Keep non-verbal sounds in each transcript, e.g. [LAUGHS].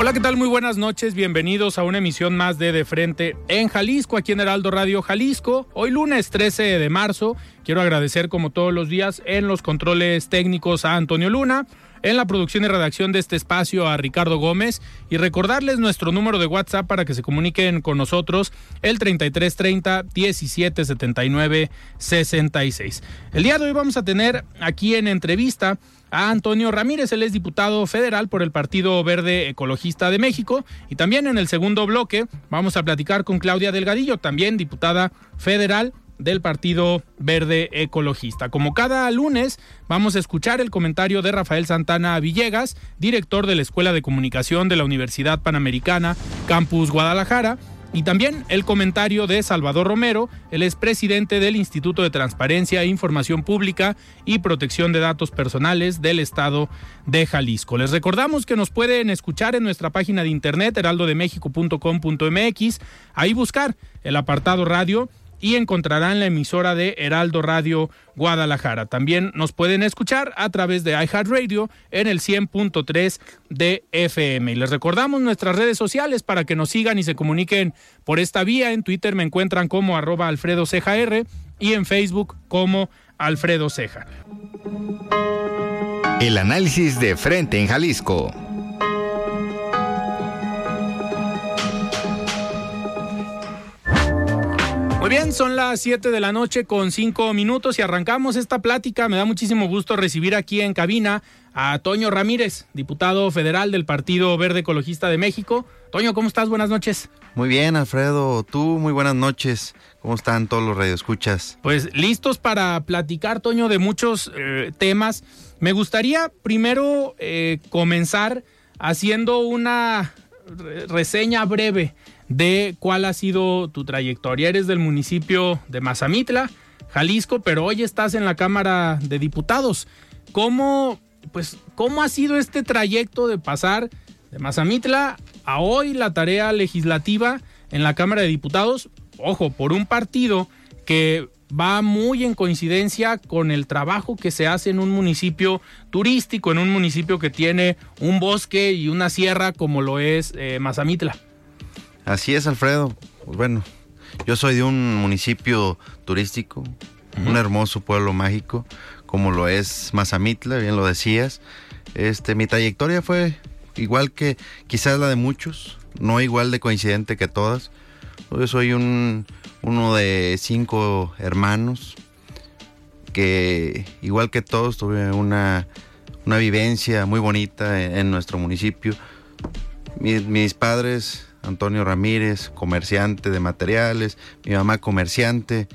Hola, ¿qué tal? Muy buenas noches. Bienvenidos a una emisión más de De Frente en Jalisco, aquí en Heraldo Radio Jalisco. Hoy lunes 13 de marzo. Quiero agradecer como todos los días en los controles técnicos a Antonio Luna, en la producción y redacción de este espacio a Ricardo Gómez y recordarles nuestro número de WhatsApp para que se comuniquen con nosotros el 3330 1779 66. El día de hoy vamos a tener aquí en entrevista a Antonio Ramírez, él es diputado federal por el Partido Verde Ecologista de México. Y también en el segundo bloque vamos a platicar con Claudia Delgadillo, también diputada federal del Partido Verde Ecologista. Como cada lunes, vamos a escuchar el comentario de Rafael Santana Villegas, director de la Escuela de Comunicación de la Universidad Panamericana, Campus Guadalajara, y también el comentario de Salvador Romero, el expresidente del Instituto de Transparencia, Información Pública y Protección de Datos Personales del Estado de Jalisco. Les recordamos que nos pueden escuchar en nuestra página de internet heraldodemexico.com.mx, ahí buscar el apartado radio y encontrarán la emisora de Heraldo Radio Guadalajara. También nos pueden escuchar a través de iHeartRadio en el 100.3 de FM. Y les recordamos nuestras redes sociales para que nos sigan y se comuniquen por esta vía. En Twitter me encuentran como arroba Alfredo Ceja y en Facebook como Alfredo Ceja. El análisis de frente en Jalisco. Bien, son las 7 de la noche con 5 minutos y arrancamos esta plática. Me da muchísimo gusto recibir aquí en cabina a Toño Ramírez, diputado federal del Partido Verde Ecologista de México. Toño, ¿cómo estás? Buenas noches. Muy bien, Alfredo. Tú, muy buenas noches. ¿Cómo están todos los radioescuchas? Pues listos para platicar, Toño, de muchos eh, temas. Me gustaría primero eh, comenzar haciendo una reseña breve de cuál ha sido tu trayectoria. Eres del municipio de Mazamitla, Jalisco, pero hoy estás en la Cámara de Diputados. ¿Cómo, pues, cómo ha sido este trayecto de pasar de Mazamitla a hoy la tarea legislativa en la Cámara de Diputados? Ojo, por un partido que va muy en coincidencia con el trabajo que se hace en un municipio turístico, en un municipio que tiene un bosque y una sierra como lo es eh, Mazamitla. Así es, Alfredo. Pues bueno, yo soy de un municipio turístico, un hermoso pueblo mágico, como lo es Mazamitla, bien lo decías. Este, mi trayectoria fue igual que quizás la de muchos, no igual de coincidente que todas. Yo soy un, uno de cinco hermanos que, igual que todos, tuve una, vivencia muy bonita en, nuestro municipio. mis padres Antonio Ramírez, comerciante de materiales, mi mamá comerciante.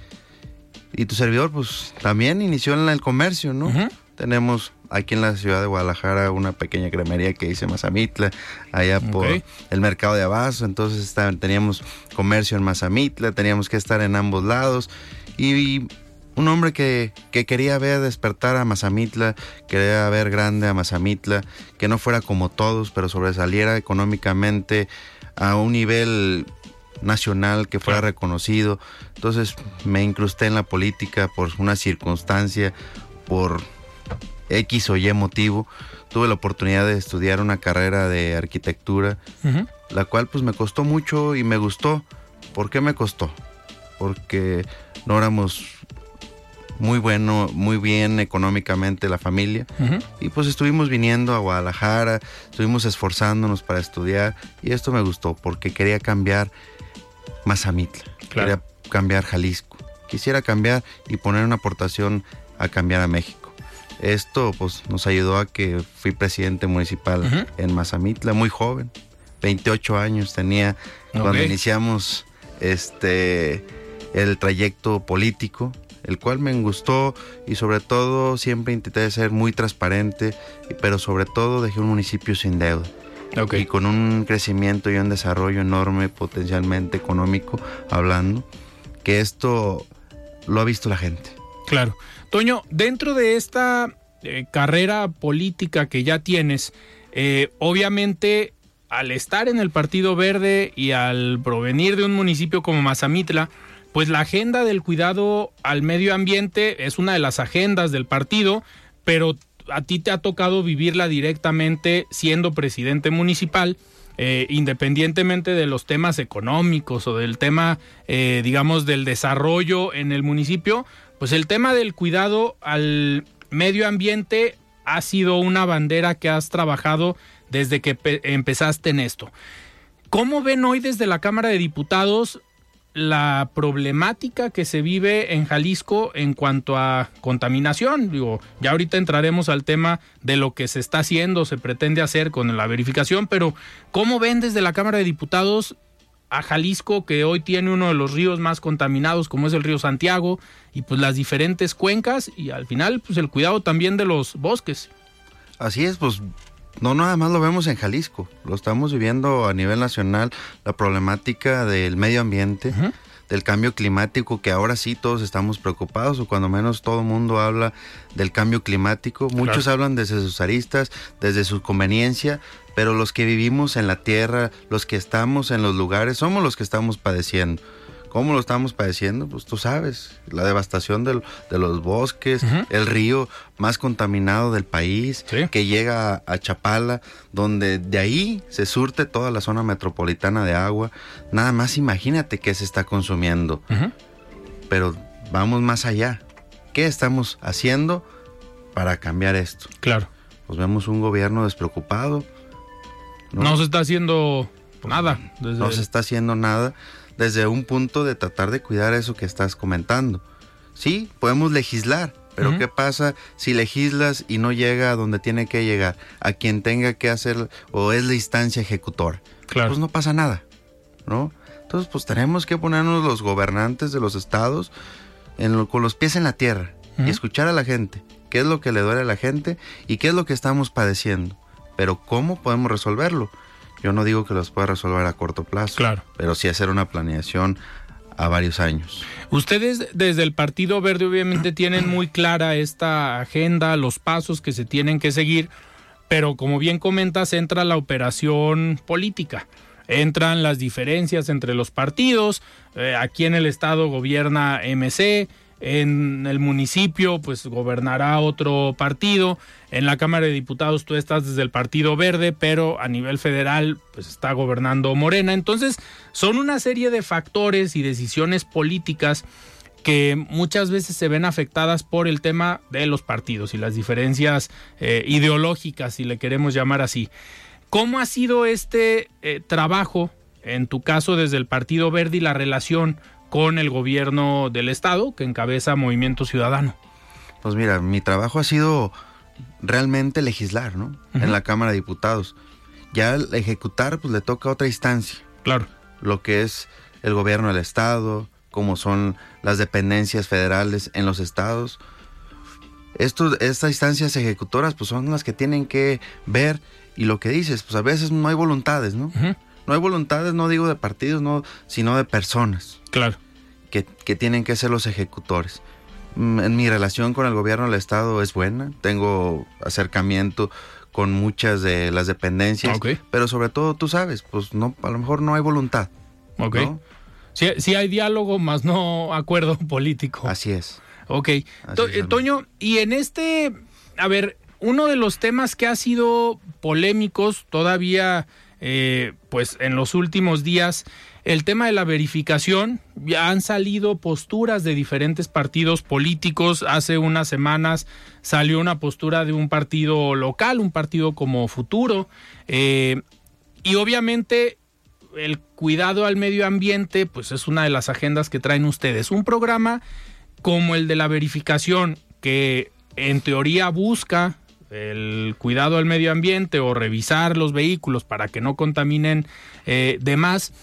Y tu servidor, pues también inició en el comercio, ¿no? Tenemos aquí en la ciudad de Guadalajara una pequeña cremería que dice Mazamitla, allá por el mercado de Abazo. Entonces teníamos comercio en Mazamitla, teníamos que estar en ambos lados. Y, un hombre que, que, quería ver despertar a Mazamitla, quería ver grande a Mazamitla, que no fuera como todos, pero sobresaliera económicamente, a un nivel nacional que fuera reconocido. Entonces me incrusté en la política por una circunstancia, por X o Y motivo. Tuve la oportunidad de estudiar una carrera de arquitectura, la cual pues me costó mucho y me gustó. ¿Por qué me costó? Porque no éramos muy bueno, muy bien económicamente la familia. Y pues estuvimos viniendo a Guadalajara, estuvimos esforzándonos para estudiar y esto me gustó porque quería cambiar Mazamitla, quería cambiar Jalisco. Quisiera cambiar y poner una aportación a cambiar a México. Esto pues nos ayudó a que fui presidente municipal en Mazamitla, muy joven, 28 años tenía cuando iniciamos este el trayecto político el cual me gustó y sobre todo siempre intenté ser muy transparente, pero sobre todo dejé un municipio sin deuda. Y con un crecimiento y un desarrollo enorme potencialmente económico hablando, que esto lo ha visto la gente. Claro. Toño, dentro de esta eh, carrera política que ya tienes, eh, obviamente al estar en el Partido Verde y al provenir de un municipio como Mazamitla, pues la agenda del cuidado al medio ambiente es una de las agendas del partido, pero a ti te ha tocado vivirla directamente siendo presidente municipal. Eh, independientemente de los temas económicos o del tema, eh, digamos, del desarrollo en el municipio, pues el tema del cuidado al medio ambiente ha sido una bandera que has trabajado desde que empezaste en esto. ¿Cómo ven hoy desde la Cámara de Diputados la problemática que se vive en Jalisco en cuanto a contaminación. Digo, ya ahorita entraremos al tema de lo que se está haciendo, se pretende hacer con la verificación, pero ¿cómo ven desde la Cámara de Diputados a Jalisco, que hoy tiene uno de los ríos más contaminados, como es el río Santiago, y pues las diferentes cuencas, y al final, pues el cuidado también de los bosques? Así es, pues no nada más lo vemos en Jalisco, lo estamos viviendo a nivel nacional, la problemática del medio ambiente, del cambio climático, que ahora sí todos estamos preocupados, o cuando menos todo el mundo habla del cambio climático. Muchos hablan desde sus aristas, desde su conveniencia, pero los que vivimos en la tierra, los que estamos en los lugares, somos los que estamos padeciendo. ¿Cómo lo estamos padeciendo? Pues tú sabes, la devastación de los bosques, el río más contaminado del país, que llega a, Chapala, donde de ahí se surte toda la zona metropolitana de agua. Nada más imagínate qué se está consumiendo. Pero vamos más allá. ¿Qué estamos haciendo para cambiar esto? Claro. Pues vemos un gobierno despreocupado. No, se está haciendo nada. No se está haciendo nada desde un punto de tratar de cuidar eso que estás comentando. Sí, podemos legislar, pero ¿qué pasa si legislas y no llega a donde tiene que llegar? A quien tenga que hacer o es la instancia ejecutora. Claro. Pues no pasa nada, ¿no? Entonces, pues tenemos que ponernos los gobernantes de los estados con los pies en la tierra y escuchar a la gente. ¿Qué es lo que le duele a la gente y qué es lo que estamos padeciendo? Pero ¿cómo podemos resolverlo? Yo no digo que los pueda resolver a corto plazo, claro. pero sí hacer una planeación a varios años. Ustedes desde el Partido Verde obviamente tienen muy clara esta agenda, los pasos que se tienen que seguir, pero como bien comentas, entra la operación política. Entran las diferencias entre los partidos, eh, aquí en el estado gobierna MC, en el municipio pues gobernará otro partido, en la Cámara de Diputados tú estás desde el Partido Verde, pero a nivel federal pues está gobernando Morena. Entonces son una serie de factores y decisiones políticas que muchas veces se ven afectadas por el tema de los partidos y las diferencias eh, ideológicas, si le queremos llamar así. ¿Cómo ha sido este eh, trabajo, en tu caso desde el Partido Verde y la relación con el gobierno del estado que encabeza Movimiento Ciudadano? Pues mira, mi trabajo ha sido realmente legislar, ¿no? En la Cámara de Diputados. Ya ejecutar, pues le toca a otra instancia. Claro. Lo que es el gobierno del estado, como son las dependencias federales en los estados. Estos, estas instancias ejecutoras, pues son las que tienen que ver y lo que dices, pues a veces no hay voluntades, ¿no? No hay voluntades, no digo de partidos, no, sino de personas. Claro que, tienen que ser los ejecutores. Mm, en mi relación con el gobierno del estado es buena, tengo acercamiento con muchas de las dependencias, pero sobre todo tú sabes, pues no, a lo mejor no hay voluntad. Ok. Sí, hay diálogo, más no [LAUGHS] acuerdo político. Así es. Ok. Eh, Toño, y en este, a ver, uno de los temas que ha sido polémicos todavía, eh, pues en los últimos días, el tema de la verificación, ya han salido posturas de diferentes partidos políticos. Hace unas semanas salió una postura de un partido local, un partido como Futuro. Eh, y obviamente el cuidado al medio ambiente, pues es una de las agendas que traen ustedes. Un programa como el de la verificación, que en teoría busca el cuidado al medio ambiente o revisar los vehículos para que no contaminen eh, demás.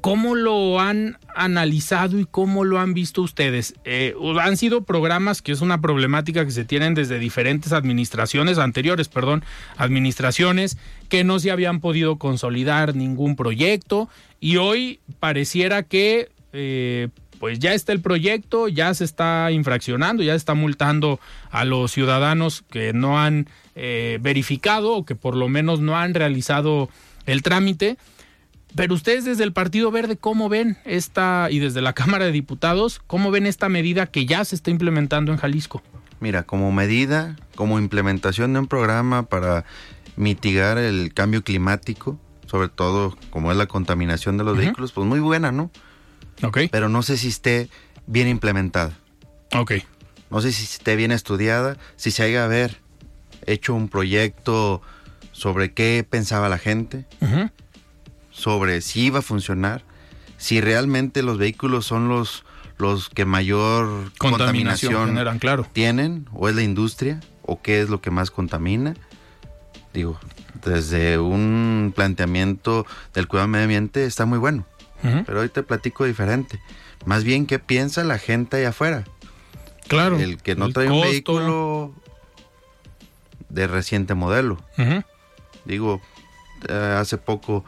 ¿Cómo lo han analizado y cómo lo han visto ustedes? Eh, han sido programas que es una problemática que se tienen desde diferentes administraciones anteriores, perdón, administraciones que no se habían podido consolidar ningún proyecto y hoy pareciera que eh, pues ya está el proyecto, ya se está infraccionando, ya se está multando a los ciudadanos que no han eh, verificado o que por lo menos no han realizado el trámite. Pero ustedes desde el Partido Verde, ¿cómo ven esta, y desde la [LAUGHS] Cámara de Diputados, cómo ven esta medida que ya se está implementando en Jalisco? Mira, como medida, como implementación de un programa para mitigar el cambio climático, sobre todo como es la contaminación de los vehículos, pues muy buena, ¿no? Ok. Pero no sé si esté bien implementada. Ok. No sé si esté bien estudiada, si se haya haber hecho un proyecto sobre qué pensaba la gente, sobre si iba a funcionar, si realmente los vehículos son los, los que mayor Contaminación contaminación, generan, claro. tienen, o es la industria, o qué es lo que más contamina. Digo, desde un planteamiento del cuidado del medio ambiente está muy bueno, Pero hoy te platico diferente. Más bien, ¿qué piensa la gente allá afuera? Claro. El que no El trae un vehículo de reciente modelo. Digo, eh, hace poco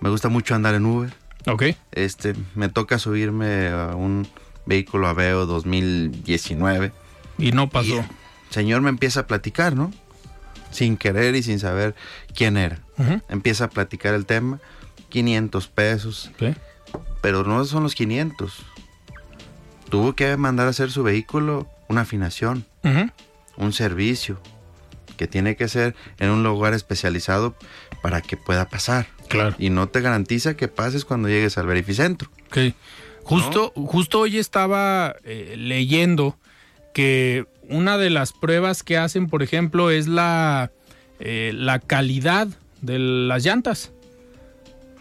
me gusta mucho andar en Uber. Ok. Este, me toca subirme a un vehículo Aveo 2019. Y no Y pasó. el señor me empieza a platicar, ¿no? Sin querer y sin saber quién era. Empieza a platicar el tema. 500 pesos. Pero no son los 500. Tuvo que mandar a hacer su vehículo una afinación. Un servicio que tiene que ser en un lugar especializado para que pueda pasar. Claro. Y no te garantiza que pases cuando llegues al verificentro. Justo, justo hoy estaba eh, leyendo que una de las pruebas que hacen, por ejemplo, es la, eh, la calidad de las llantas.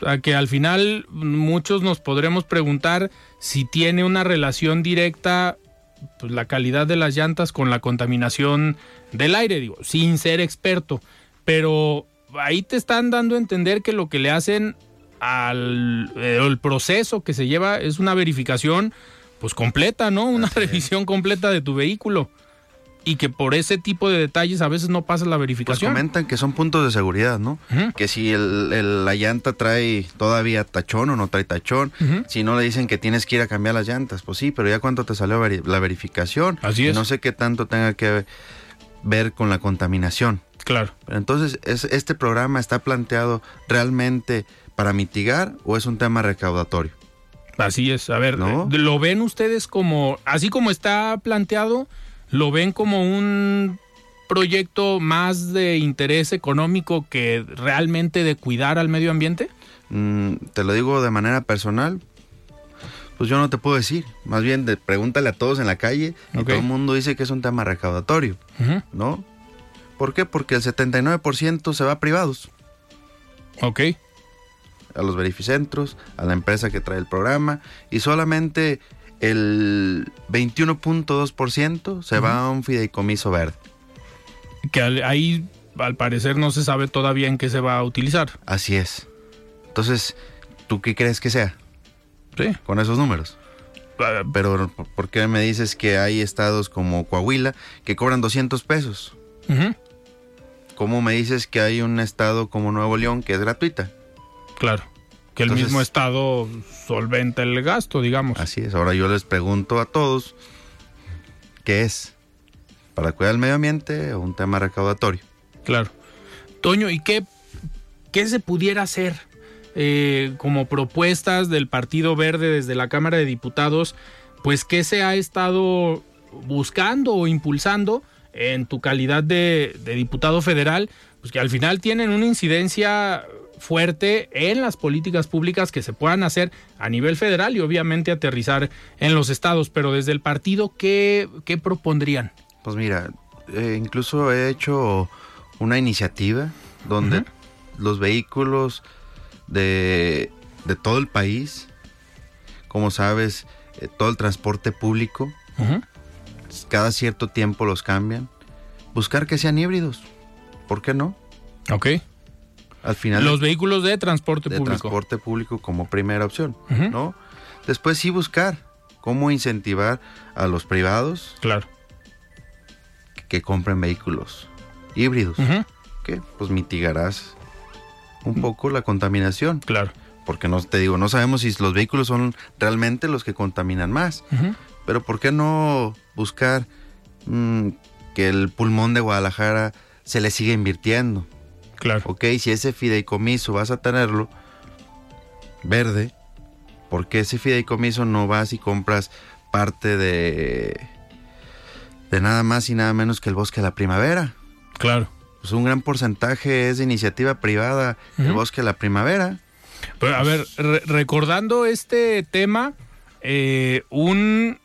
Sea, que al final muchos nos podremos preguntar si tiene una relación directa pues, la calidad de las llantas con la contaminación del aire, digo, sin ser experto. Pero ahí te están dando a entender que lo que le hacen al eh, el proceso que se lleva es una verificación pues completa, ¿no? Una Así es. revisión completa de tu vehículo. Y que por ese tipo de detalles a veces no pasa la Pues verificación. comentan que son puntos de seguridad, ¿no? Que si el- el- la llanta trae todavía tachón o no trae tachón, si no le dicen que tienes que ir a cambiar las llantas, pues sí, pero ya cuánto te salió veri- la verificación. Así es. no sé qué tanto tenga que ver con la contaminación. Claro. Pero entonces, ¿es, ¿este programa está planteado realmente para mitigar o es un tema recaudatorio? Así es. A ver, ¿No? ¿lo ven ustedes como, así como está planteado, lo ven como un proyecto más de interés económico que realmente de cuidar al medio ambiente? Mm, te lo digo de manera personal, pues yo no te puedo decir. Más bien, de, pregúntale a todos en la calle y todo el mundo dice que es un tema recaudatorio. ¿no? ¿Por qué? Porque el 79% se va a privados, Ok. a los verificentros, a la empresa que trae el programa, y solamente el 21.2% se va a un fideicomiso verde. Que al- ahí al parecer no se sabe todavía en qué se va a utilizar. Así es. Entonces, ¿tú qué crees que sea Sí. con esos números? Ah, Pero, ¿por- ¿por qué me dices que hay estados como Coahuila que cobran 200 pesos? ¿Cómo me dices que hay un estado como Nuevo León que es gratuita? Claro. Que el mismo Estado solventa el gasto, digamos. Así es. Ahora yo les pregunto a todos, ¿qué es? ¿Para cuidar el medio ambiente o un tema recaudatorio? Claro. Toño, ¿y qué, qué se pudiera hacer eh, como propuestas del Partido Verde desde la Cámara de Diputados? Pues, ¿qué se ha estado buscando o impulsando en tu calidad de, de diputado federal? Pues que al final tienen una incidencia fuerte en las políticas públicas que se puedan hacer a nivel federal y obviamente aterrizar en los estados. Pero desde el partido, ¿qué, qué propondrían? Pues mira, eh, incluso he hecho una iniciativa donde los vehículos de, de, todo el país, como sabes, eh, todo el transporte público, cada cierto tiempo los cambian. Buscar que sean híbridos. ¿Por qué no? Ok. Al final. Los vehículos de transporte de público. transporte público como primera opción, ¿no? Después sí buscar cómo incentivar a los privados. Claro. Que, que compren vehículos híbridos. Que pues mitigarás un poco la contaminación. Claro. Porque no te digo, no sabemos si los vehículos son realmente los que contaminan más. Pero ¿por qué no buscar mmm, que el pulmón de Guadalajara se le siga invirtiendo? Claro. Ok, si ese fideicomiso vas a tenerlo verde, ¿por qué ese fideicomiso no vas y compras parte de, de nada más y nada menos que el bosque de la primavera? Claro. Pues un gran porcentaje es de iniciativa privada, uh -huh. el bosque de la primavera. Pero, a ver, re recordando este tema, eh, un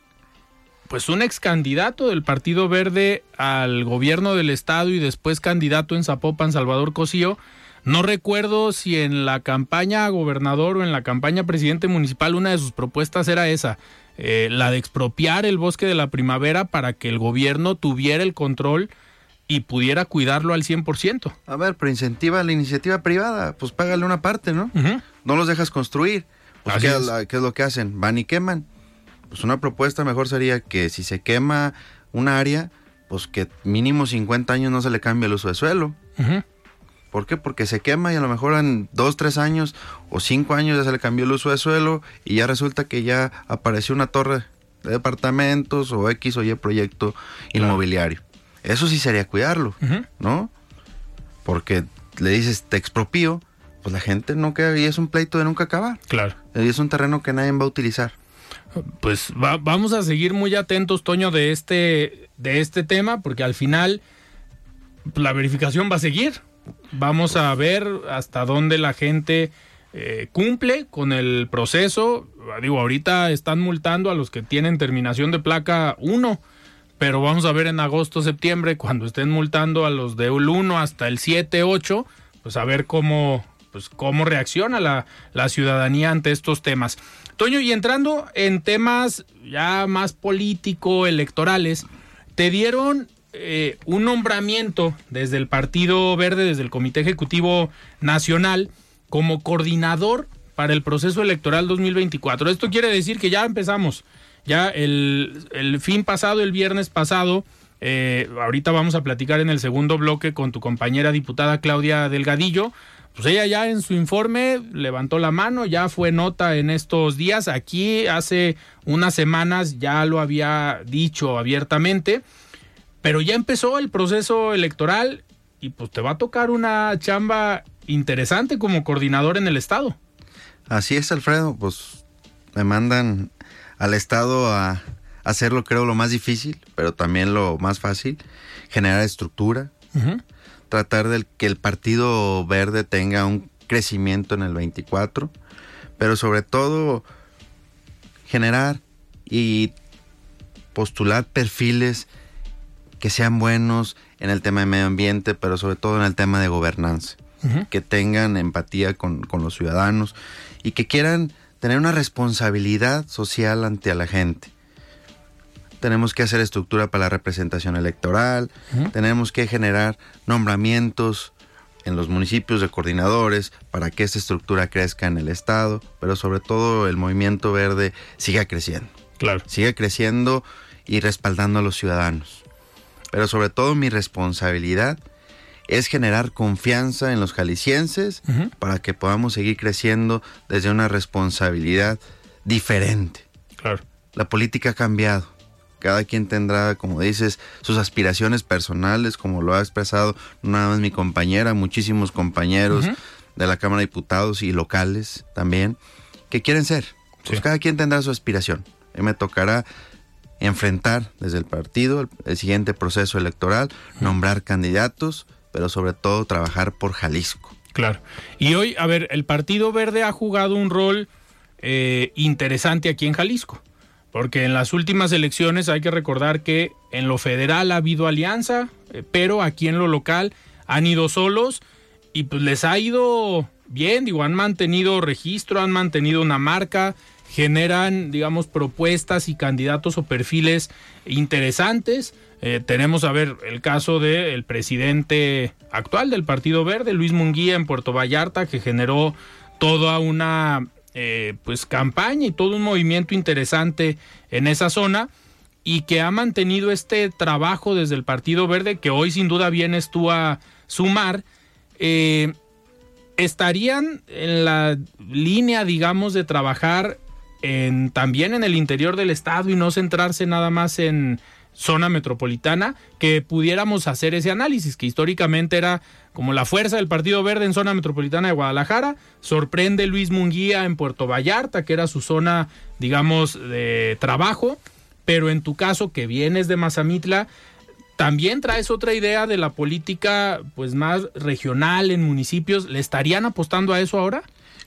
pues un ex candidato del Partido Verde al gobierno del estado y después candidato en Zapopan, Salvador Cosío. No recuerdo si en la campaña a gobernador o en la campaña a presidente municipal una de sus propuestas era esa, eh, la de expropiar el bosque de la primavera para que el gobierno tuviera el control y pudiera cuidarlo al 100%. A ver, pero incentiva la iniciativa privada, pues págale una parte, ¿no? Uh -huh. No los dejas construir. Pues ¿qué es. ¿qué es lo que hacen? Van y queman pues una propuesta mejor sería que si se quema un área, pues que mínimo 50 años no se le cambie el uso de suelo. Uh -huh. ¿Por qué? Porque se quema y a lo mejor en 2, 3 años o 5 años ya se le cambió el uso de suelo y ya resulta que ya apareció una torre de departamentos o X o Y proyecto claro. inmobiliario. Eso sí sería cuidarlo, uh -huh. ¿no? Porque le dices, te expropío, pues la gente no queda y es un pleito de nunca acabar. Claro. Y es un terreno que nadie va a utilizar pues va, vamos a seguir muy atentos, Toño, de este, de este tema, porque al final la verificación va a seguir. Vamos a ver hasta dónde la gente eh, cumple con el proceso. Digo, ahorita están multando a los que tienen terminación de placa 1, pero vamos a ver en agosto, septiembre, cuando estén multando a los del 1 hasta el 7, 8, pues a ver cómo, pues cómo reacciona la, la ciudadanía ante estos temas. Toño, y entrando en temas ya más político-electorales, te dieron eh, un nombramiento desde el Partido Verde, desde el Comité Ejecutivo Nacional, como coordinador para el proceso electoral 2024. Esto quiere decir que ya empezamos. Ya el, el fin pasado, el viernes pasado, eh, ahorita vamos a platicar en el segundo bloque con tu compañera diputada Claudia Delgadillo, pues ella ya en su informe levantó la mano, ya fue nota en estos días. Aquí hace unas semanas ya lo había dicho abiertamente, pero ya empezó el proceso electoral y pues te va a tocar una chamba interesante como coordinador en el estado. Así es, Alfredo, pues me mandan al estado a hacerlo creo lo más difícil, pero también lo más fácil, generar estructura. Uh -huh tratar de que el Partido Verde tenga un crecimiento en el 24, pero sobre todo generar y postular perfiles que sean buenos en el tema de medio ambiente, pero sobre todo en el tema de gobernanza, uh -huh. que tengan empatía con, con, los ciudadanos y que quieran tener una responsabilidad social ante la gente tenemos que hacer estructura para la representación electoral, uh -huh. tenemos que generar nombramientos en los municipios de coordinadores para que esta estructura crezca en el Estado, pero sobre todo el movimiento verde siga creciendo. Claro. Siga creciendo y respaldando a los ciudadanos. Pero sobre todo mi responsabilidad es generar confianza en los jaliscienses uh -huh. para que podamos seguir creciendo desde una responsabilidad diferente. Claro. La política ha cambiado cada quien tendrá, como dices, sus aspiraciones personales, como lo ha expresado no nada más mi compañera, muchísimos compañeros uh -huh. de la Cámara de Diputados y locales también, que quieren ser. Pues sí. cada quien tendrá su aspiración. Y me tocará enfrentar desde el partido el, el siguiente proceso electoral, uh -huh. nombrar candidatos, pero sobre todo trabajar por Jalisco. Claro. Y hoy, a ver, el Partido Verde ha jugado un rol eh, interesante aquí en Jalisco. Porque en las últimas elecciones hay que recordar que en lo federal ha habido alianza, eh, pero aquí en lo local han ido solos y pues les ha ido bien, digo, han mantenido registro, han mantenido una marca, generan, digamos, propuestas y candidatos o perfiles interesantes. Eh, tenemos a ver el caso del presidente actual del Partido Verde, Luis Munguía, en Puerto Vallarta, que generó toda una eh, pues campaña y todo un movimiento interesante en esa zona y que ha mantenido este trabajo desde el Partido Verde, que hoy sin duda vienes tú a sumar. Eh, estarían en la línea, digamos, de trabajar en, también en el interior del estado y no centrarse nada más en zona metropolitana, que pudiéramos hacer ese análisis, que históricamente era como la fuerza del Partido Verde en zona metropolitana de Guadalajara, sorprende Luis Munguía en Puerto Vallarta, que era su zona, digamos, de trabajo, pero en tu caso, que vienes de Mazamitla, también traes otra idea de la política pues más regional en municipios. ¿Le estarían apostando a eso ahora?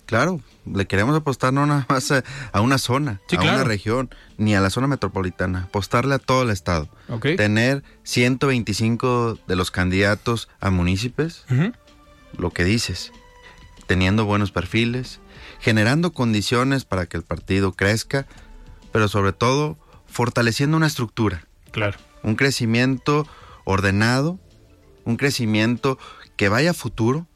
Claro, le queremos apostar no nada más a, una zona, a una región, ni a la zona metropolitana, apostarle a todo el estado. Tener 125 de los candidatos a municipios, lo que dices, teniendo buenos perfiles, generando condiciones para que el partido crezca, pero sobre todo fortaleciendo una estructura. Claro. Un crecimiento ordenado, un crecimiento que vaya a futuro,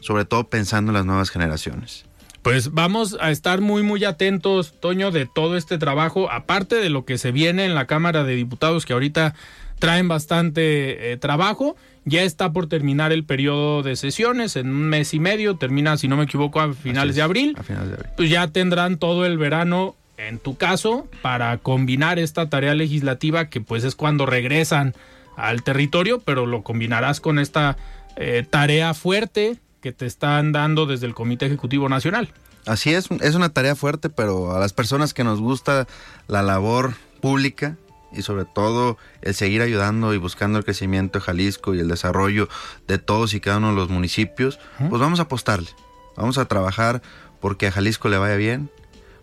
sobre todo pensando en las nuevas generaciones. Pues vamos a estar muy muy atentos, Toño, de todo este trabajo, aparte de lo que se viene en la Cámara de Diputados, que ahorita traen bastante eh, trabajo. Ya está por terminar el periodo de sesiones, en un mes y medio, termina, si no me equivoco, a finales, de abril. A finales de abril. Pues ya tendrán todo el verano en tu caso, para combinar esta tarea legislativa que pues es cuando regresan al territorio, pero lo combinarás con esta eh, tarea fuerte que te están dando desde el Comité Ejecutivo Nacional. Así es, es una tarea fuerte, pero a las personas que nos gusta la labor pública y sobre todo el seguir ayudando y buscando el crecimiento de Jalisco y el desarrollo de todos y cada uno de los municipios, pues vamos a apostarle, vamos a trabajar porque a Jalisco le vaya bien,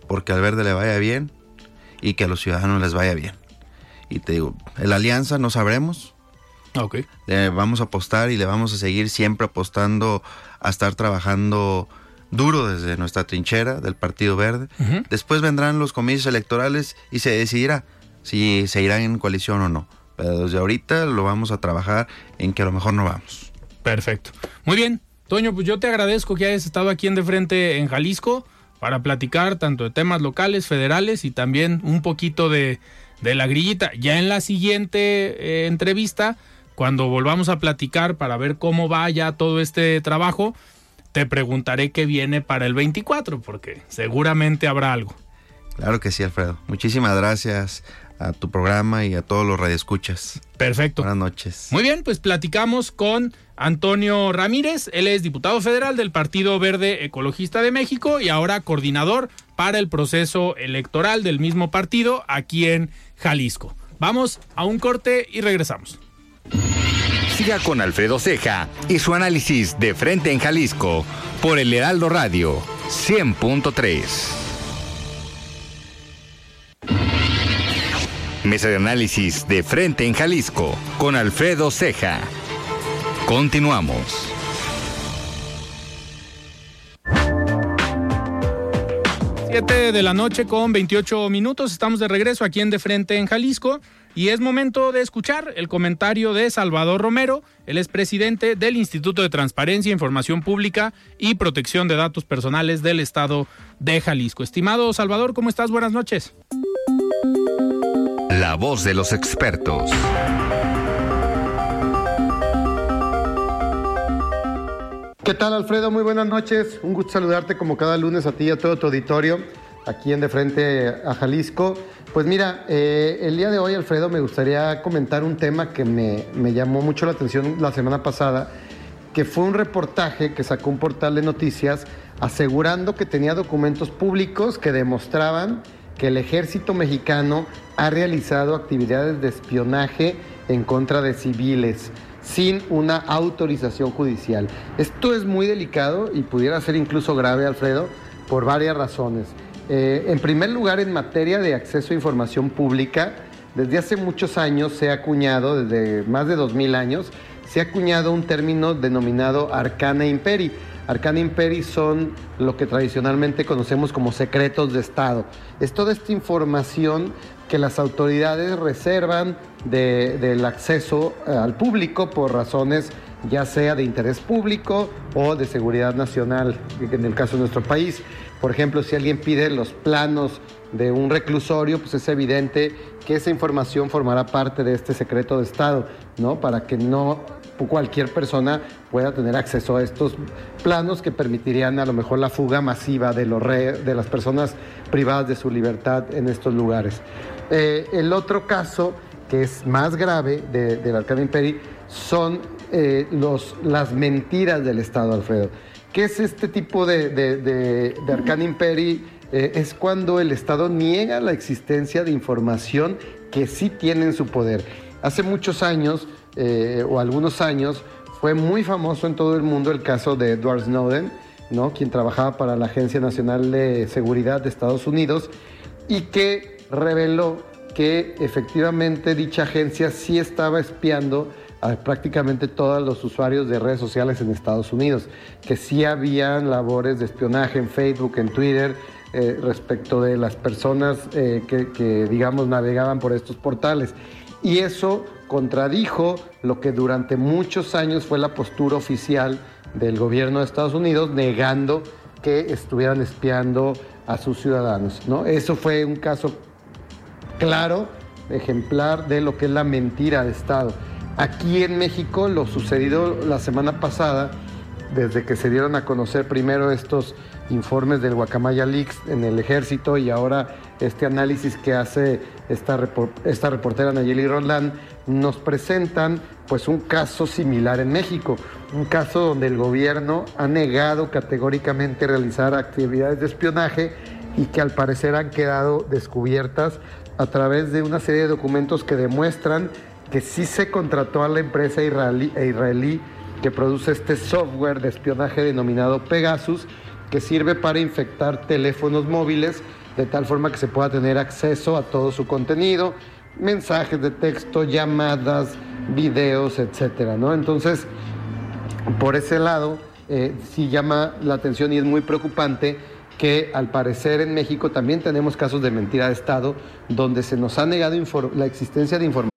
porque al verde le vaya bien y que a los ciudadanos les vaya bien. Y te digo, en la alianza no sabremos. Ok. Le vamos a apostar y le vamos a seguir siempre apostando a estar trabajando duro desde nuestra trinchera del Partido Verde. Después vendrán los comicios electorales y se decidirá si se irán en coalición o no. Pero desde ahorita lo vamos a trabajar en que a lo mejor no vamos. Perfecto. Muy bien. Toño, pues yo te agradezco que hayas estado aquí en De Frente en Jalisco para platicar tanto de temas locales, federales y también un poquito de, la grillita. Ya en la siguiente eh, entrevista, cuando volvamos a platicar para ver cómo va ya todo este trabajo, te preguntaré qué viene para el 24, porque seguramente habrá algo. Claro que sí, Alfredo. Muchísimas gracias a tu programa y a todos los radioescuchas. Perfecto. Buenas noches. Muy bien, pues platicamos con Antonio Ramírez. Él es diputado federal del Partido Verde Ecologista de México y ahora coordinador para el proceso electoral del mismo partido aquí en Jalisco. Vamos a un corte y regresamos. Siga con Alfredo Ceja y su análisis de frente en Jalisco por el Heraldo Radio 100.3. Mesa de análisis de frente en Jalisco con Alfredo Ceja. Continuamos. Siete de la noche con 28 minutos. Estamos de regreso aquí en De Frente en Jalisco. Y es momento de escuchar el comentario de Salvador Romero, el expresidente del Instituto de Transparencia, Información Pública y Protección de Datos Personales del Estado de Jalisco. Estimado Salvador, ¿cómo estás? Buenas noches. La voz de los expertos. ¿Qué tal Alfredo? Muy buenas noches. Un gusto saludarte como cada lunes a ti y a todo tu auditorio aquí en De Frente a Jalisco. Pues mira, eh, el día de hoy Alfredo me gustaría comentar un tema que me, me llamó mucho la atención la semana pasada, que fue un reportaje que sacó un portal de noticias asegurando que tenía documentos públicos que demostraban que el ejército mexicano ha realizado actividades de espionaje en contra de civiles. sin una autorización judicial. Esto es muy delicado y pudiera ser incluso grave, Alfredo, por varias razones. Eh, en primer lugar, en materia de acceso a información pública, desde hace muchos años se ha acuñado, desde más de 2000 años, se ha acuñado un término denominado arcana imperi. Arcana imperi son lo que tradicionalmente conocemos como secretos de Estado. Es toda esta información que las autoridades reservan del acceso eh, al público por razones ya sea de interés público o de seguridad nacional, en el caso de nuestro país. Por ejemplo, si alguien pide los planos de un reclusorio, pues es evidente que esa información formará parte de este secreto de Estado, ¿no? Para que no cualquier persona pueda tener acceso a estos planos que permitirían a lo mejor la fuga masiva de, los de las personas privadas de su libertad en estos lugares. Eh, el otro caso, que es más grave del de Arcana Imperi, son eh, los, las mentiras del Estado, Alfredo. ¿Qué es este tipo de, de, Arcana Imperi? Eh, es cuando el Estado niega la existencia de información que sí tiene en su poder. Hace muchos años, o algunos años, fue muy famoso en todo el mundo el caso de Edward Snowden, ¿no? quien trabajaba para la Agencia Nacional de Seguridad de Estados Unidos y que reveló que efectivamente dicha agencia sí estaba espiando prácticamente todos los usuarios de redes sociales en Estados Unidos, que sí habían labores de espionaje en Facebook, en Twitter, eh, respecto de las personas eh, que, que, digamos, navegaban por estos portales. Y eso contradijo lo que durante muchos años fue la postura oficial del gobierno de Estados Unidos, negando que estuvieran espiando a sus ciudadanos. ¿no? Eso fue un caso claro, ejemplar de lo que es la mentira de Estado. Aquí en México, lo sucedido la semana pasada, desde que se dieron a conocer primero estos informes del Guacamaya Leaks en el ejército y ahora este análisis que hace esta, esta reportera Nayeli Roland, nos presentan pues un caso similar en México, un caso donde el gobierno ha negado categóricamente realizar actividades de espionaje y que al parecer han quedado descubiertas a través de una serie de documentos que demuestran que sí se contrató a la empresa israelí, e israelí que produce este software de espionaje denominado Pegasus, que sirve para infectar teléfonos móviles de tal forma que se pueda tener acceso a todo su contenido, mensajes de texto, llamadas, videos, etcétera, ¿no? Entonces, por ese lado, eh, sí llama la atención y es muy preocupante que al parecer en México también tenemos casos de mentira de Estado donde se nos ha negado la existencia de información.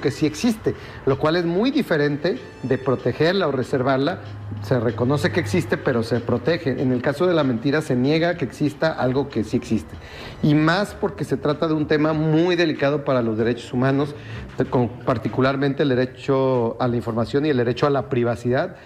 Que sí existe, lo cual es muy diferente de protegerla o reservarla se reconoce que existe, pero se protege. En el caso de la mentira se niega que exista algo que sí existe. Y más porque se trata de un tema muy delicado para los derechos humanos, particularmente el derecho a la información y el derecho a la privacidad.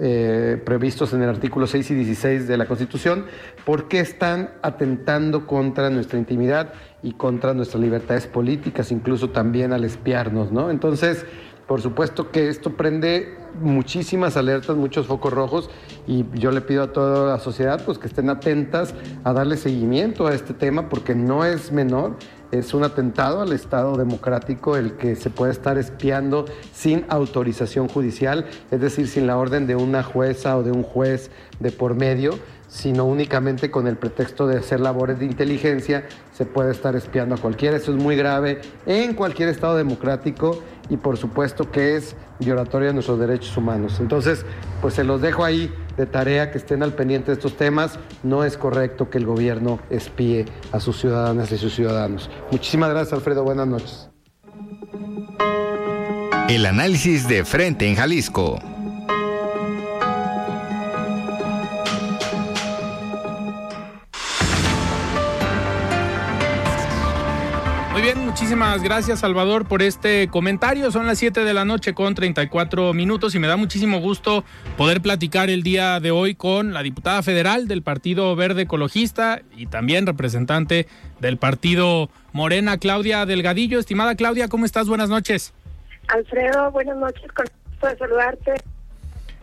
Eh, previstos en el artículo 6 y 16 de la Constitución, porque están atentando contra nuestra intimidad y contra nuestras libertades políticas, incluso también al espiarnos, ¿no? Entonces, por supuesto que esto prende muchísimas alertas, muchos focos rojos y yo le pido a toda la sociedad pues que estén atentas a darle seguimiento a este tema porque no es menor, es un atentado al Estado democrático el que se puede estar espiando sin autorización judicial, es decir, sin la orden de una jueza o de un juez de por medio sino únicamente con el pretexto de hacer labores de inteligencia se puede estar espiando a cualquiera. Eso es muy grave en cualquier Estado democrático y por supuesto que es violatorio de nuestros derechos humanos. Entonces, pues se los dejo ahí de tarea que estén al pendiente de estos temas. No es correcto que el gobierno espíe a sus ciudadanas y sus ciudadanos. Muchísimas gracias, Alfredo. Buenas noches. El análisis de frente en Jalisco. Muchísimas gracias Salvador por este comentario. Son las 7 de la noche con 34 minutos y me da muchísimo gusto poder platicar el día de hoy con la diputada federal del Partido Verde Ecologista y también representante del Partido Morena, Claudia Delgadillo. Estimada Claudia, ¿cómo estás? Buenas noches. Alfredo, buenas noches, con gusto de saludarte.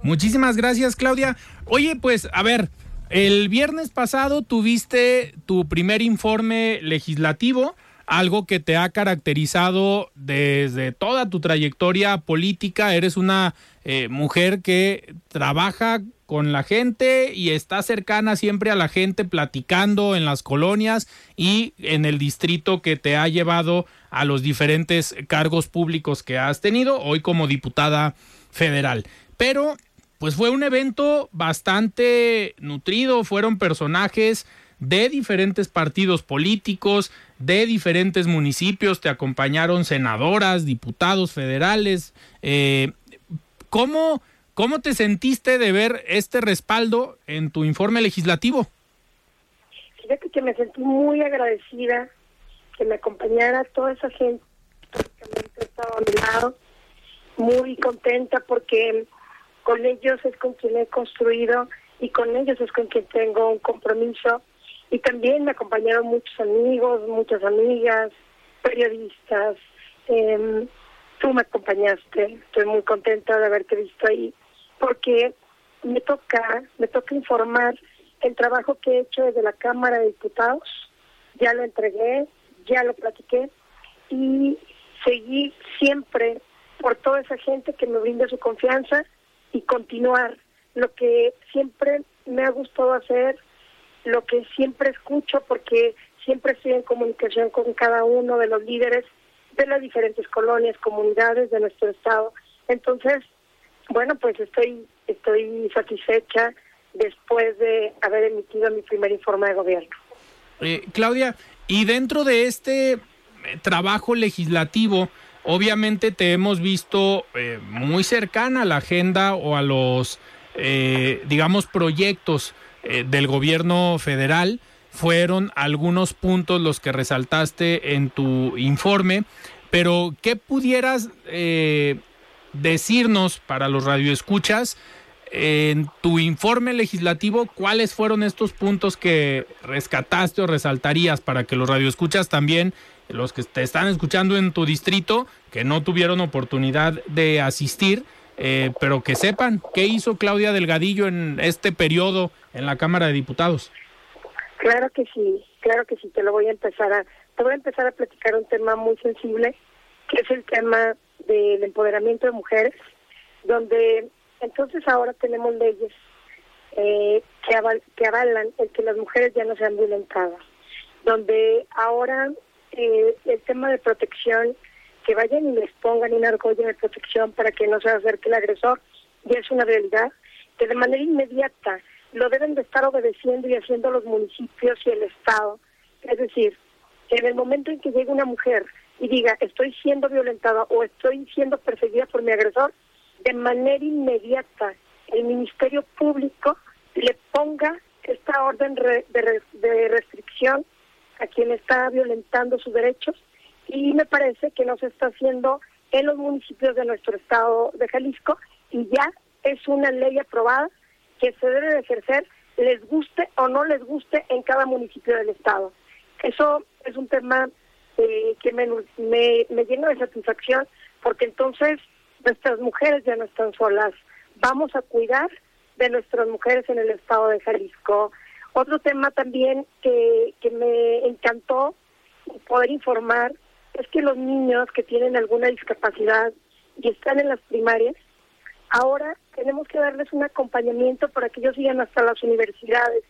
Muchísimas gracias, Claudia. Oye, pues, a ver, el viernes pasado tuviste tu primer informe legislativo, algo que te ha caracterizado desde toda tu trayectoria política. Eres una eh, mujer que trabaja con la gente y está cercana siempre a la gente platicando en las colonias y en el distrito que te ha llevado a los diferentes cargos públicos que has tenido hoy como diputada federal. Pero pues fue un evento bastante nutrido, fueron personajes de diferentes partidos políticos, de diferentes municipios, te acompañaron senadoras, diputados federales. Eh, ¿cómo, ¿Cómo te sentiste de ver este respaldo en tu informe legislativo? Fíjate que me sentí muy agradecida que me acompañara toda esa gente que estaba a mi lado, muy contenta porque con ellos es con quien he construido y con ellos es con quien tengo un compromiso y también me acompañaron muchos amigos, muchas amigas, periodistas. Eh, tú me acompañaste, estoy muy contenta de haberte visto ahí, porque me toca, me toca informar el trabajo que he hecho desde la Cámara de Diputados, ya lo entregué, ya lo platiqué, y seguir siempre por toda esa gente que me brinda su confianza y continuar lo que siempre me ha gustado hacer lo que siempre escucho porque siempre estoy en comunicación con cada uno de los líderes de las diferentes colonias, comunidades de nuestro estado. Entonces, bueno, pues estoy estoy satisfecha después de haber emitido mi primer informe de gobierno. Eh, Claudia, y dentro de este eh, trabajo legislativo, obviamente te hemos visto eh, muy cercana a la agenda o a los, digamos, proyectos eh, del gobierno federal. Fueron algunos puntos los que resaltaste en tu informe, pero ¿qué pudieras eh, decirnos para los radioescuchas en tu informe legislativo cuáles fueron estos puntos que rescataste o resaltarías para que los radioescuchas también, los que te están escuchando en tu distrito, que no tuvieron oportunidad de asistir, eh, pero que sepan qué hizo Claudia Delgadillo en este periodo en la Cámara de Diputados. Claro que sí, claro que sí, te lo voy a empezar a, te voy a empezar a platicar un tema muy sensible, que es el tema del empoderamiento de mujeres, donde entonces ahora tenemos leyes eh, que, que avalan el que las mujeres ya no sean violentadas, donde ahora eh, el tema de protección que vayan y les pongan una argolla de protección para que no se acerque el agresor, ya es una realidad, que de manera inmediata lo deben de estar obedeciendo y haciendo los municipios y el Estado. Es decir, en el momento en que llegue una mujer y diga estoy siendo violentada o estoy siendo perseguida por mi agresor, de manera inmediata el Ministerio Público le ponga esta orden de restricción a quien está violentando sus derechos y me parece que no se está haciendo en los municipios de nuestro estado de Jalisco y ya es una ley aprobada que se debe de ejercer les guste o no les guste en cada municipio del estado. Eso es un tema eh, que me, me, me llena de satisfacción porque entonces nuestras mujeres ya no están solas. Vamos a cuidar de nuestras mujeres en el estado de Jalisco. Otro tema también que, que me encantó poder informar es que los niños que tienen alguna discapacidad y están en las primarias, ahora tenemos que darles un acompañamiento para que ellos sigan hasta las universidades.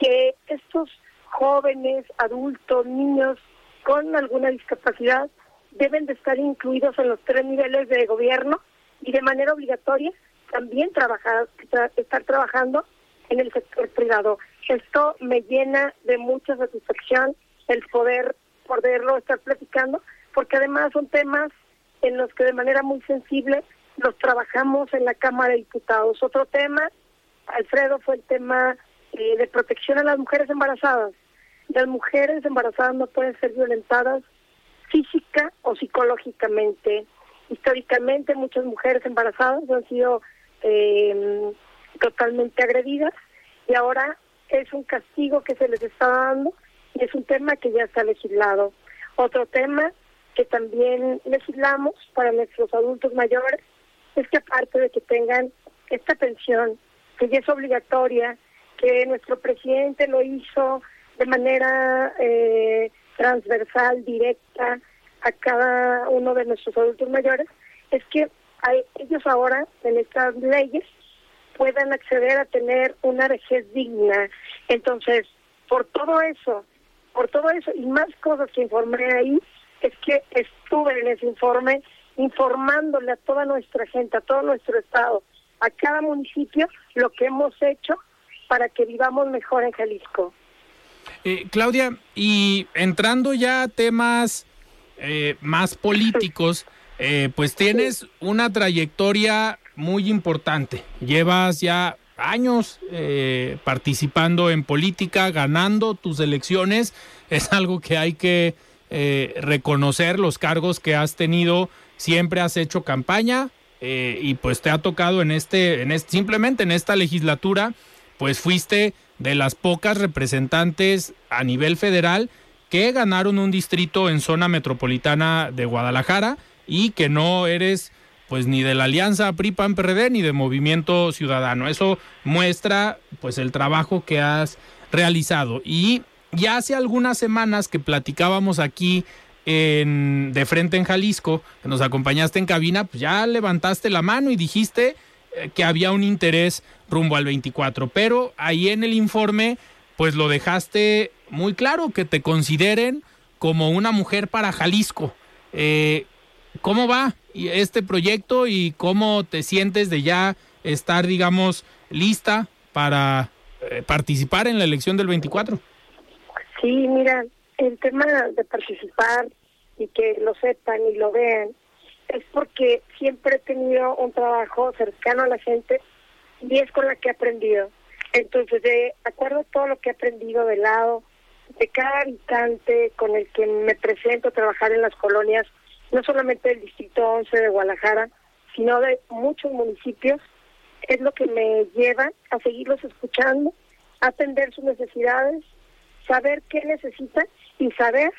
que estos jóvenes, adultos, niños con alguna discapacidad deben de estar incluidos en los tres niveles de gobierno y de manera obligatoria también trabajar, estar trabajando en el sector privado. Esto me llena de mucha satisfacción el poder poderlo estar platicando, porque además son temas en los que de manera muy sensible los trabajamos en la Cámara de Diputados. Otro tema, Alfredo, fue el tema eh, de protección a las mujeres embarazadas. Las mujeres embarazadas no pueden ser violentadas física o psicológicamente. Históricamente muchas mujeres embarazadas han sido eh, totalmente agredidas y ahora es un castigo que se les está dando y es un tema que ya está legislado. Otro tema que también legislamos para nuestros adultos mayores es que aparte de que tengan esta pensión, que ya es obligatoria, que nuestro presidente lo hizo de manera eh, transversal, directa a cada uno de nuestros adultos mayores, es que ellos ahora en estas leyes puedan acceder a tener una vejez digna. Entonces, por todo eso, por todo eso y más cosas que informé ahí, es que estuve en ese informe informándole a toda nuestra gente, a todo nuestro estado, a cada municipio, lo que hemos hecho para que vivamos mejor en Jalisco. Eh, Claudia, y entrando ya a temas eh, más políticos, eh, pues [LAUGHS] tienes una trayectoria muy importante. Llevas ya años eh, participando en política, ganando tus elecciones. [LAUGHS] Es algo que hay que eh, reconocer los cargos que has tenido. Siempre has hecho campaña eh, y pues te ha tocado en este, en este, simplemente en esta legislatura, pues fuiste de las pocas representantes a nivel federal que ganaron un distrito en zona metropolitana de Guadalajara y que no eres pues ni de la alianza PRI-PAN-PRD ni de Movimiento Ciudadano. Eso muestra pues el trabajo que has realizado. Y ya hace algunas semanas que platicábamos aquí en, de frente en Jalisco, que nos acompañaste en cabina, pues ya levantaste la mano y dijiste eh, que había un interés rumbo al 24. Pero ahí en el informe, pues lo dejaste muy claro, que te consideren como una mujer para Jalisco. Eh, ¿Cómo va este proyecto y cómo te sientes de ya estar, digamos, lista para eh, participar en la elección del 24? Sí, mira, el tema de participar y que lo sepan y lo vean es porque siempre he tenido un trabajo cercano a la gente y es con la que he aprendido. Entonces, de acuerdo a todo lo que he aprendido del lado de cada habitante con el que me presento a trabajar en las colonias, no solamente del Distrito 11 de Guadalajara, sino de muchos municipios, es lo que me lleva a seguirlos escuchando, atender sus necesidades, saber qué necesitan y saber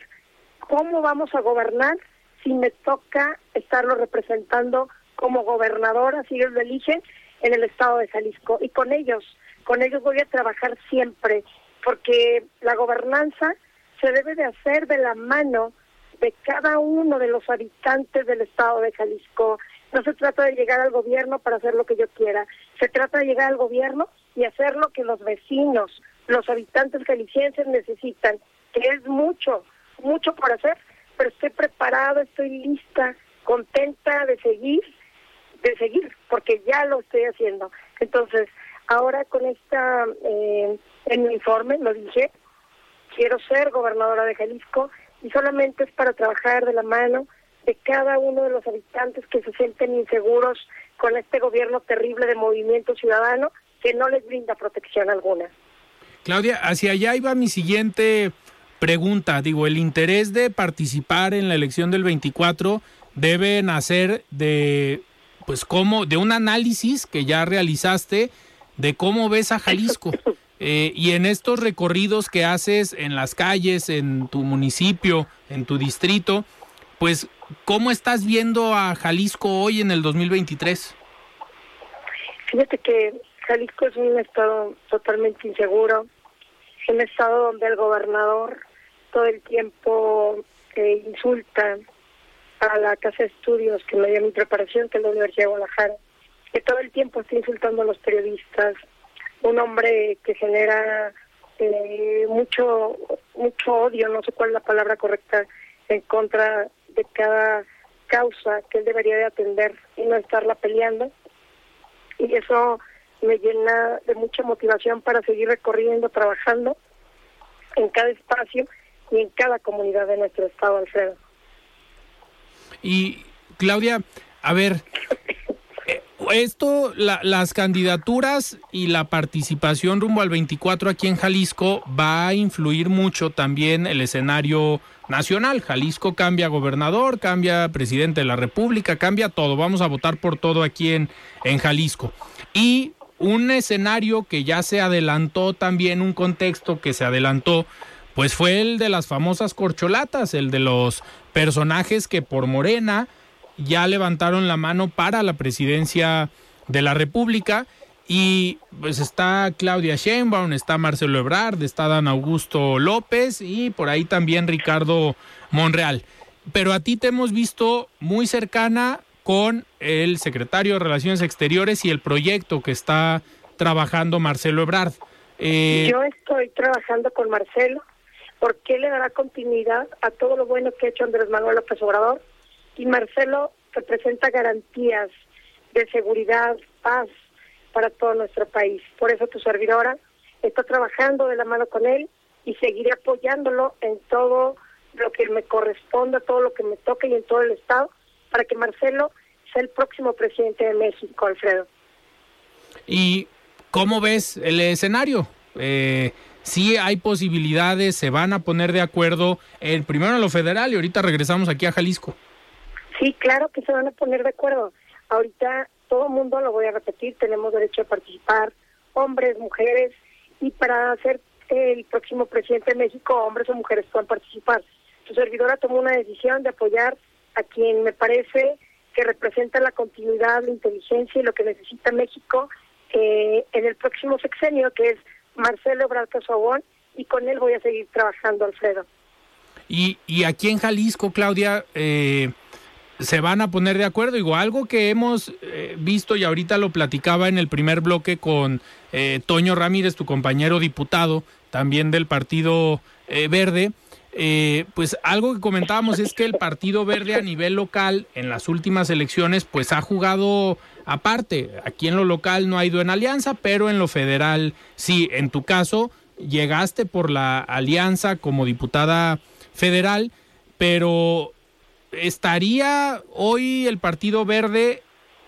cómo vamos a gobernar si me toca estarlo representando como gobernadora, si ellos lo eligen, en el estado de Jalisco. Y con ellos, con ellos voy a trabajar siempre, porque la gobernanza se debe de hacer de la mano de cada uno de los habitantes del estado de Jalisco. No se trata de llegar al gobierno para hacer lo que yo quiera, se trata de llegar al gobierno y hacer lo que los vecinos, los habitantes jaliscienses necesitan, que es mucho, mucho por hacer, pero estoy preparado, estoy lista, contenta de seguir, de seguir, porque ya lo estoy haciendo. Entonces, ahora con esta, eh, en mi informe lo dije, quiero ser gobernadora de Jalisco y solamente es para trabajar de la mano de cada uno de los habitantes que se sienten inseguros con este gobierno terrible de movimiento ciudadano que no les brinda protección alguna. Claudia, hacia allá iba mi siguiente pregunta. Digo, el interés de participar en la elección del 24 debe nacer de, pues, cómo, de un análisis que ya realizaste de cómo ves a Jalisco. [LAUGHS] Eh, y en estos recorridos que haces en las calles, en tu municipio, en tu distrito, pues, ¿cómo estás viendo a Jalisco hoy en el 2023? Fíjate que Jalisco es un estado totalmente inseguro, un estado donde el gobernador todo el tiempo eh, insulta a la casa de estudios que me dio mi preparación, que es la Universidad de Guadalajara, que todo el tiempo está insultando a los periodistas, un hombre que genera eh, mucho mucho odio, no sé cuál es la palabra correcta, en contra de cada causa que él debería de atender y no estarla peleando. Y eso me llena de mucha motivación para seguir recorriendo, trabajando en cada espacio y en cada comunidad de nuestro estado, Alfredo. Y Claudia, a ver, esto, las candidaturas y la participación rumbo al 24 aquí en Jalisco va a influir mucho también el escenario nacional. Jalisco cambia gobernador, cambia presidente de la República, cambia todo. Vamos a votar por todo aquí en, en Jalisco. Y un escenario que ya se adelantó también, un contexto que se adelantó, pues fue el de las famosas corcholatas, el de los personajes que por Morena ya levantaron la mano para la presidencia de la República y pues está Claudia Sheinbaum, está Marcelo Ebrard, está Dan Augusto López y por ahí también Ricardo Monreal. Pero a ti te hemos visto muy cercana con el secretario de Relaciones Exteriores y el proyecto que está trabajando Marcelo Ebrard. Eh, Yo estoy trabajando con Marcelo porque le dará continuidad a todo lo bueno que ha hecho Andrés Manuel López Obrador y Marcelo representa garantías de seguridad, paz para todo nuestro país. Por eso tu servidora está trabajando de la mano con él y seguiré apoyándolo en todo lo que me corresponda, todo lo que me toque y en todo el Estado, para que Marcelo sea el próximo presidente de México, Alfredo. ¿Y cómo ves el escenario? Eh, sí hay posibilidades, se van a poner de acuerdo, el primero en lo federal y ahorita regresamos aquí a Jalisco. Sí, claro que se van a poner de acuerdo. Ahorita todo mundo, lo voy a repetir, tenemos derecho a participar, hombres, mujeres, y para ser el próximo presidente de México, hombres o mujeres puedan participar. Su servidora tomó una decisión de apoyar a quien me parece que representa la continuidad, la inteligencia y lo que necesita México eh, en el próximo sexenio, que es Marcelo Brato Sobón, y con él voy a seguir trabajando, Alfredo. Y, y aquí en Jalisco, Claudia, eh, se van a poner de acuerdo. Digo, algo que hemos eh, visto y ahorita lo platicaba en el primer bloque con eh, Toño Ramírez, tu compañero diputado, también del Partido eh, Verde. pues algo que comentábamos es que el Partido Verde a nivel local en las últimas elecciones pues ha jugado aparte. Aquí en lo local no ha ido en alianza, pero en lo federal sí. En tu caso llegaste por la alianza como diputada federal, pero ¿estaría hoy el Partido Verde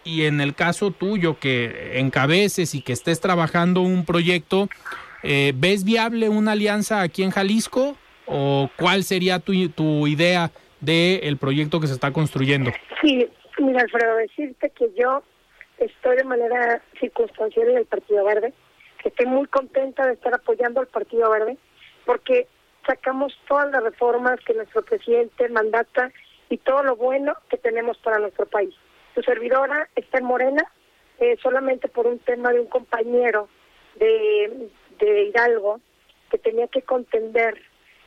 y en el caso tuyo que encabeces y que estés trabajando un proyecto, eh, ¿ves viable una alianza aquí en Jalisco o cuál sería tu, tu idea del proyecto que se está construyendo? Sí, mira Alfredo, decirte que yo estoy de manera circunstancial en el Partido Verde, que estoy muy contenta de estar apoyando al Partido Verde, porque sacamos todas las reformas que nuestro presidente mandata y todo lo bueno que tenemos para nuestro país. Su servidora está en Morena eh, solamente por un tema de un compañero de, de Hidalgo que tenía que contender.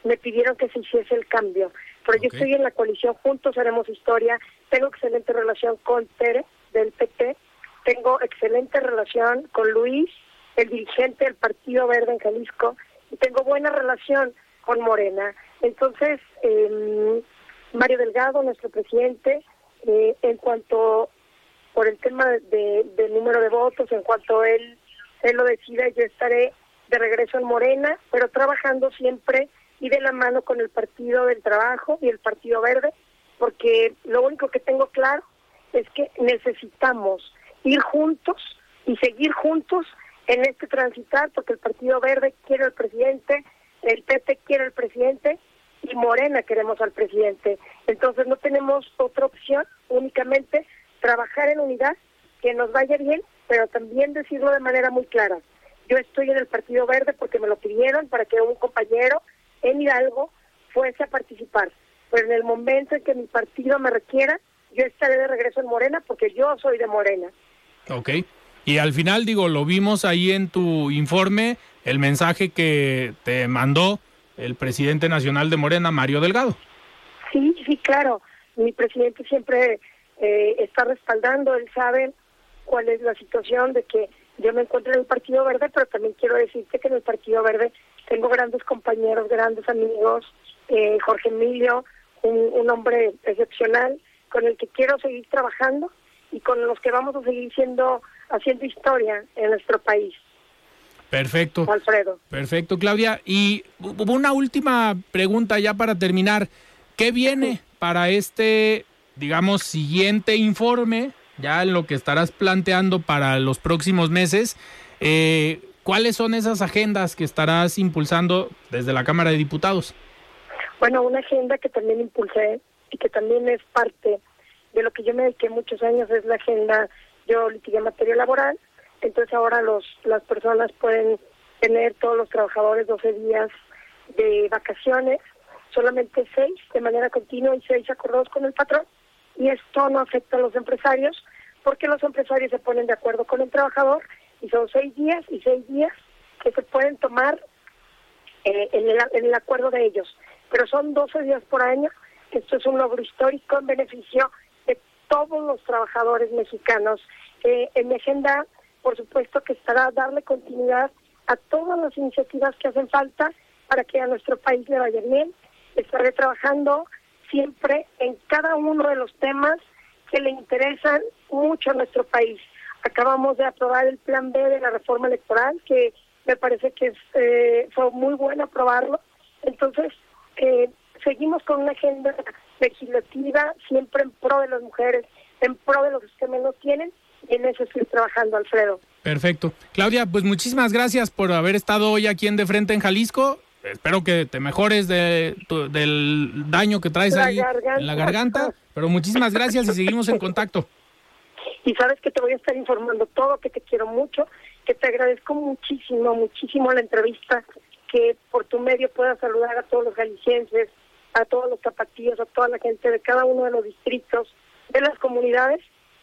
Me pidieron que se hiciese el cambio. Pero yo estoy en la coalición Juntos Haremos Historia. Tengo excelente relación con Tere del PT. Tengo excelente relación con Luis, el dirigente del Partido Verde en Jalisco. Y tengo buena relación con Morena. Entonces, eh, Mario Delgado, nuestro presidente, eh, en cuanto por el tema de, del número de votos, en cuanto él, él lo decida, yo estaré de regreso en Morena, pero trabajando siempre y de la mano con el Partido del Trabajo y el Partido Verde, porque lo único que tengo claro es que necesitamos ir juntos y seguir juntos en este transitar, porque el Partido Verde quiere al presidente, el PP quiere al presidente y Morena queremos al presidente. Entonces no tenemos otra opción, únicamente trabajar en unidad, que nos vaya bien, pero también decirlo de manera muy clara. Yo estoy en el Partido Verde porque me lo pidieron para que un compañero en Hidalgo fuese a participar. Pero en el momento en que mi partido me requiera, yo estaré de regreso en Morena porque yo soy de Morena. Ok. Y al final, digo, lo vimos ahí en tu informe, el mensaje que te mandó el presidente nacional de Morena, Mario Delgado. Sí, sí, claro. Mi presidente siempre eh, está respaldando, él sabe cuál es la situación de que yo me encuentro en el Partido Verde, pero también quiero decirte que en el Partido Verde tengo grandes compañeros, grandes amigos, eh, Jorge Emilio, un, un hombre excepcional con el que quiero seguir trabajando y con los que vamos a seguir siendo haciendo historia en nuestro país. Perfecto. Alfredo. Perfecto, Claudia. Y una última pregunta ya para terminar. ¿Qué viene para este, digamos, siguiente informe? Ya en lo que estarás planteando para los próximos meses. Eh, ¿Cuáles son esas agendas que estarás impulsando desde la Cámara de Diputados? Bueno, una agenda que también impulsé y que también es parte de lo que yo me dediqué muchos años es la agenda, yo litigué materia laboral, entonces ahora los las personas pueden tener todos los trabajadores 12 días de vacaciones, solamente seis de manera continua y seis acordados con el patrón, y esto no afecta a los empresarios porque los empresarios se ponen de acuerdo con el trabajador y son seis días y seis días que se pueden tomar eh, en, el, en el acuerdo de ellos, pero son 12 días por año, esto es un logro histórico en beneficio de todos los trabajadores mexicanos. Eh, en mi agenda por supuesto que estará darle continuidad a todas las iniciativas que hacen falta para que a nuestro país le vaya bien. Estaré trabajando siempre en cada uno de los temas que le interesan mucho a nuestro país. Acabamos de aprobar el plan B de la reforma electoral, que me parece que eh, fue muy bueno aprobarlo. Entonces, eh, seguimos con una agenda legislativa siempre en pro de las mujeres, en pro de los que menos tienen en eso estoy trabajando, Alfredo. Perfecto. Claudia, pues muchísimas gracias por haber estado hoy aquí en De Frente en Jalisco. Espero que te mejores de, del daño que traes ahí en la garganta, pero muchísimas gracias y seguimos en contacto. Y sabes que te voy a estar informando todo, que te quiero mucho, que te agradezco muchísimo, muchísimo la entrevista, que por tu medio puedas saludar a todos los jaliscienses, a todos los zapatillos, a toda la gente de cada uno de los distritos, de las comunidades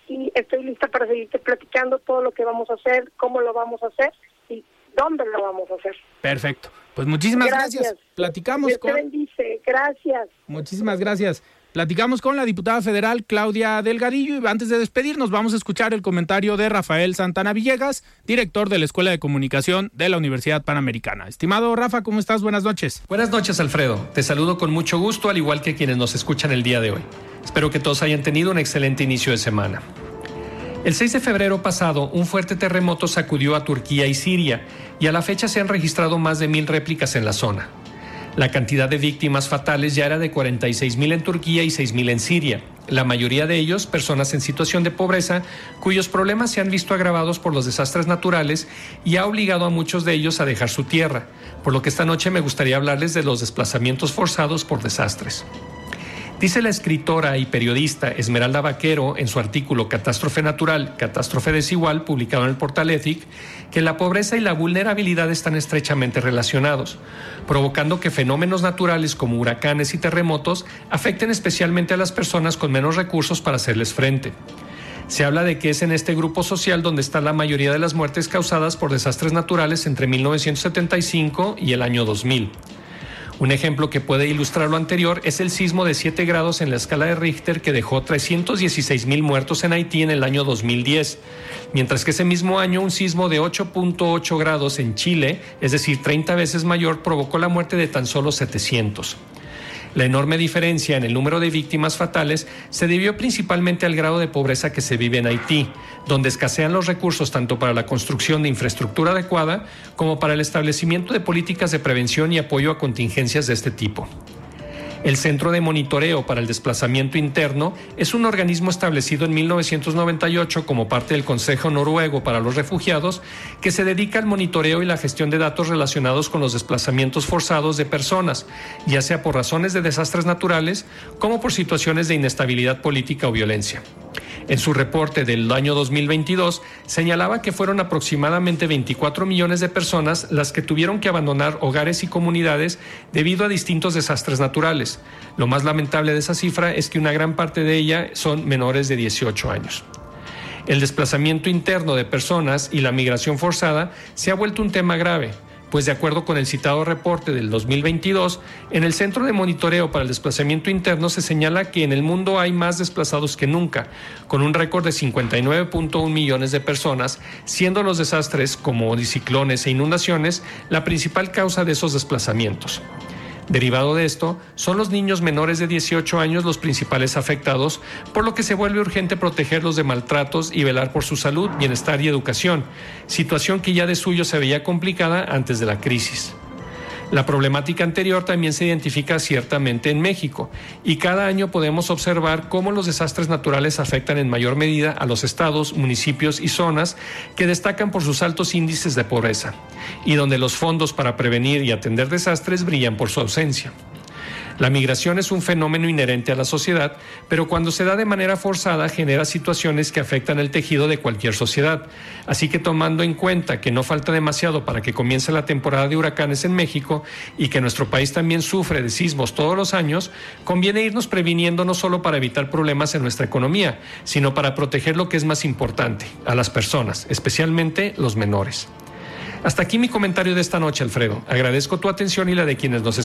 y estoy lista para seguirte platicando todo lo que vamos a hacer, cómo lo vamos a hacer y dónde lo vamos a hacer. Perfecto. Pues muchísimas gracias. Platicamos Dios con... te bendice. Gracias. Muchísimas gracias. Platicamos con la diputada federal Claudia Delgadillo y antes de despedirnos vamos a escuchar el comentario de Rafael Santana Villegas, director de la Escuela de Comunicación de la Universidad Panamericana. Estimado Rafa, ¿cómo estás? Buenas noches. Buenas noches, Alfredo. Te saludo con mucho gusto, al igual que quienes nos escuchan el día de hoy. Espero que todos hayan tenido un excelente inicio de semana. El 6 de febrero pasado, un fuerte terremoto sacudió a Turquía y Siria, y a la fecha se han registrado más de mil réplicas en la zona. La cantidad de víctimas fatales ya era de 46.000 en Turquía y 6.000 en Siria. La mayoría de ellos, personas en situación de pobreza, cuyos problemas se han visto agravados por los desastres naturales y ha obligado a muchos de ellos a dejar su tierra, por lo que esta noche me gustaría hablarles de los desplazamientos forzados por desastres. Dice la escritora y periodista Esmeralda Vaquero en su artículo Catástrofe Natural, Catástrofe Desigual, publicado en el portal Ethic, que la pobreza y la vulnerabilidad están estrechamente relacionados, provocando que fenómenos naturales como huracanes y terremotos afecten especialmente a las personas con menos recursos para hacerles frente. Se habla de que es en este grupo social donde está la mayoría de las muertes causadas por desastres naturales entre 1975 y el año 2000. Un ejemplo que puede ilustrar lo anterior es el sismo de 7 grados en la escala de Richter que dejó 316 mil muertos en Haití en el año 2010, mientras que ese mismo año un sismo de 8.8 grados en Chile, es decir, 30 veces mayor, provocó la muerte de tan solo 700. La enorme diferencia en el número de víctimas fatales se debió principalmente al grado de pobreza que se vive en Haití, donde escasean los recursos tanto para la construcción de infraestructura adecuada como para el establecimiento de políticas de prevención y apoyo a contingencias de este tipo. El Centro de Monitoreo para el Desplazamiento Interno es un organismo establecido en 1998 como parte del Consejo Noruego para los Refugiados que se dedica al monitoreo y la gestión de datos relacionados con los desplazamientos forzados de personas, ya sea por razones de desastres naturales como por situaciones de inestabilidad política o violencia. En su reporte del año 2022 señalaba que fueron aproximadamente 24 millones de personas las que tuvieron que abandonar hogares y comunidades debido a distintos desastres naturales. Lo más lamentable de esa cifra es que una gran parte de ella son menores de 18 años. El desplazamiento interno de personas y la migración forzada se ha vuelto un tema grave pues de acuerdo con el citado reporte del 2022, en el Centro de Monitoreo para el Desplazamiento Interno se señala que en el mundo hay más desplazados que nunca, con un récord de 59.1 millones de personas, siendo los desastres como ciclones e inundaciones la principal causa de esos desplazamientos. Derivado de esto, son los niños menores de 18 años los principales afectados, por lo que se vuelve urgente protegerlos de maltratos y velar por su salud, bienestar y educación, situación que ya de suyo se veía complicada antes de la crisis. La problemática anterior también se identifica ciertamente en México y cada año podemos observar cómo los desastres naturales afectan en mayor medida a los estados, municipios y zonas que destacan por sus altos índices de pobreza y donde los fondos para prevenir y atender desastres brillan por su ausencia. La migración es un fenómeno inherente a la sociedad, pero cuando se da de manera forzada genera situaciones que afectan el tejido de cualquier sociedad. Así que tomando en cuenta que no falta demasiado para que comience la temporada de huracanes en México y que nuestro país también sufre de sismos todos los años, conviene irnos previniendo no solo para evitar problemas en nuestra economía, sino para proteger lo que es más importante, a las personas, especialmente los menores. Hasta aquí mi comentario de esta noche, Alfredo. Agradezco tu atención y la de quienes nos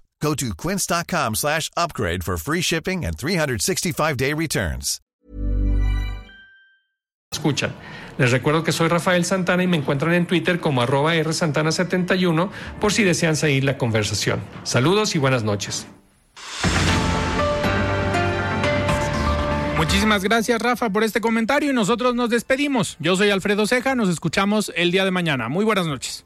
Go to quince.com slash upgrade for free shipping and 365-day returns. Escuchan. Les recuerdo que soy Rafael Santana y me encuentran en Twitter como arroba rsantana71 por si desean seguir la conversación. Saludos y buenas noches. Muchísimas gracias Rafa por este comentario y nosotros nos despedimos. Yo soy Alfredo Ceja, nos escuchamos el día de mañana. Muy buenas noches.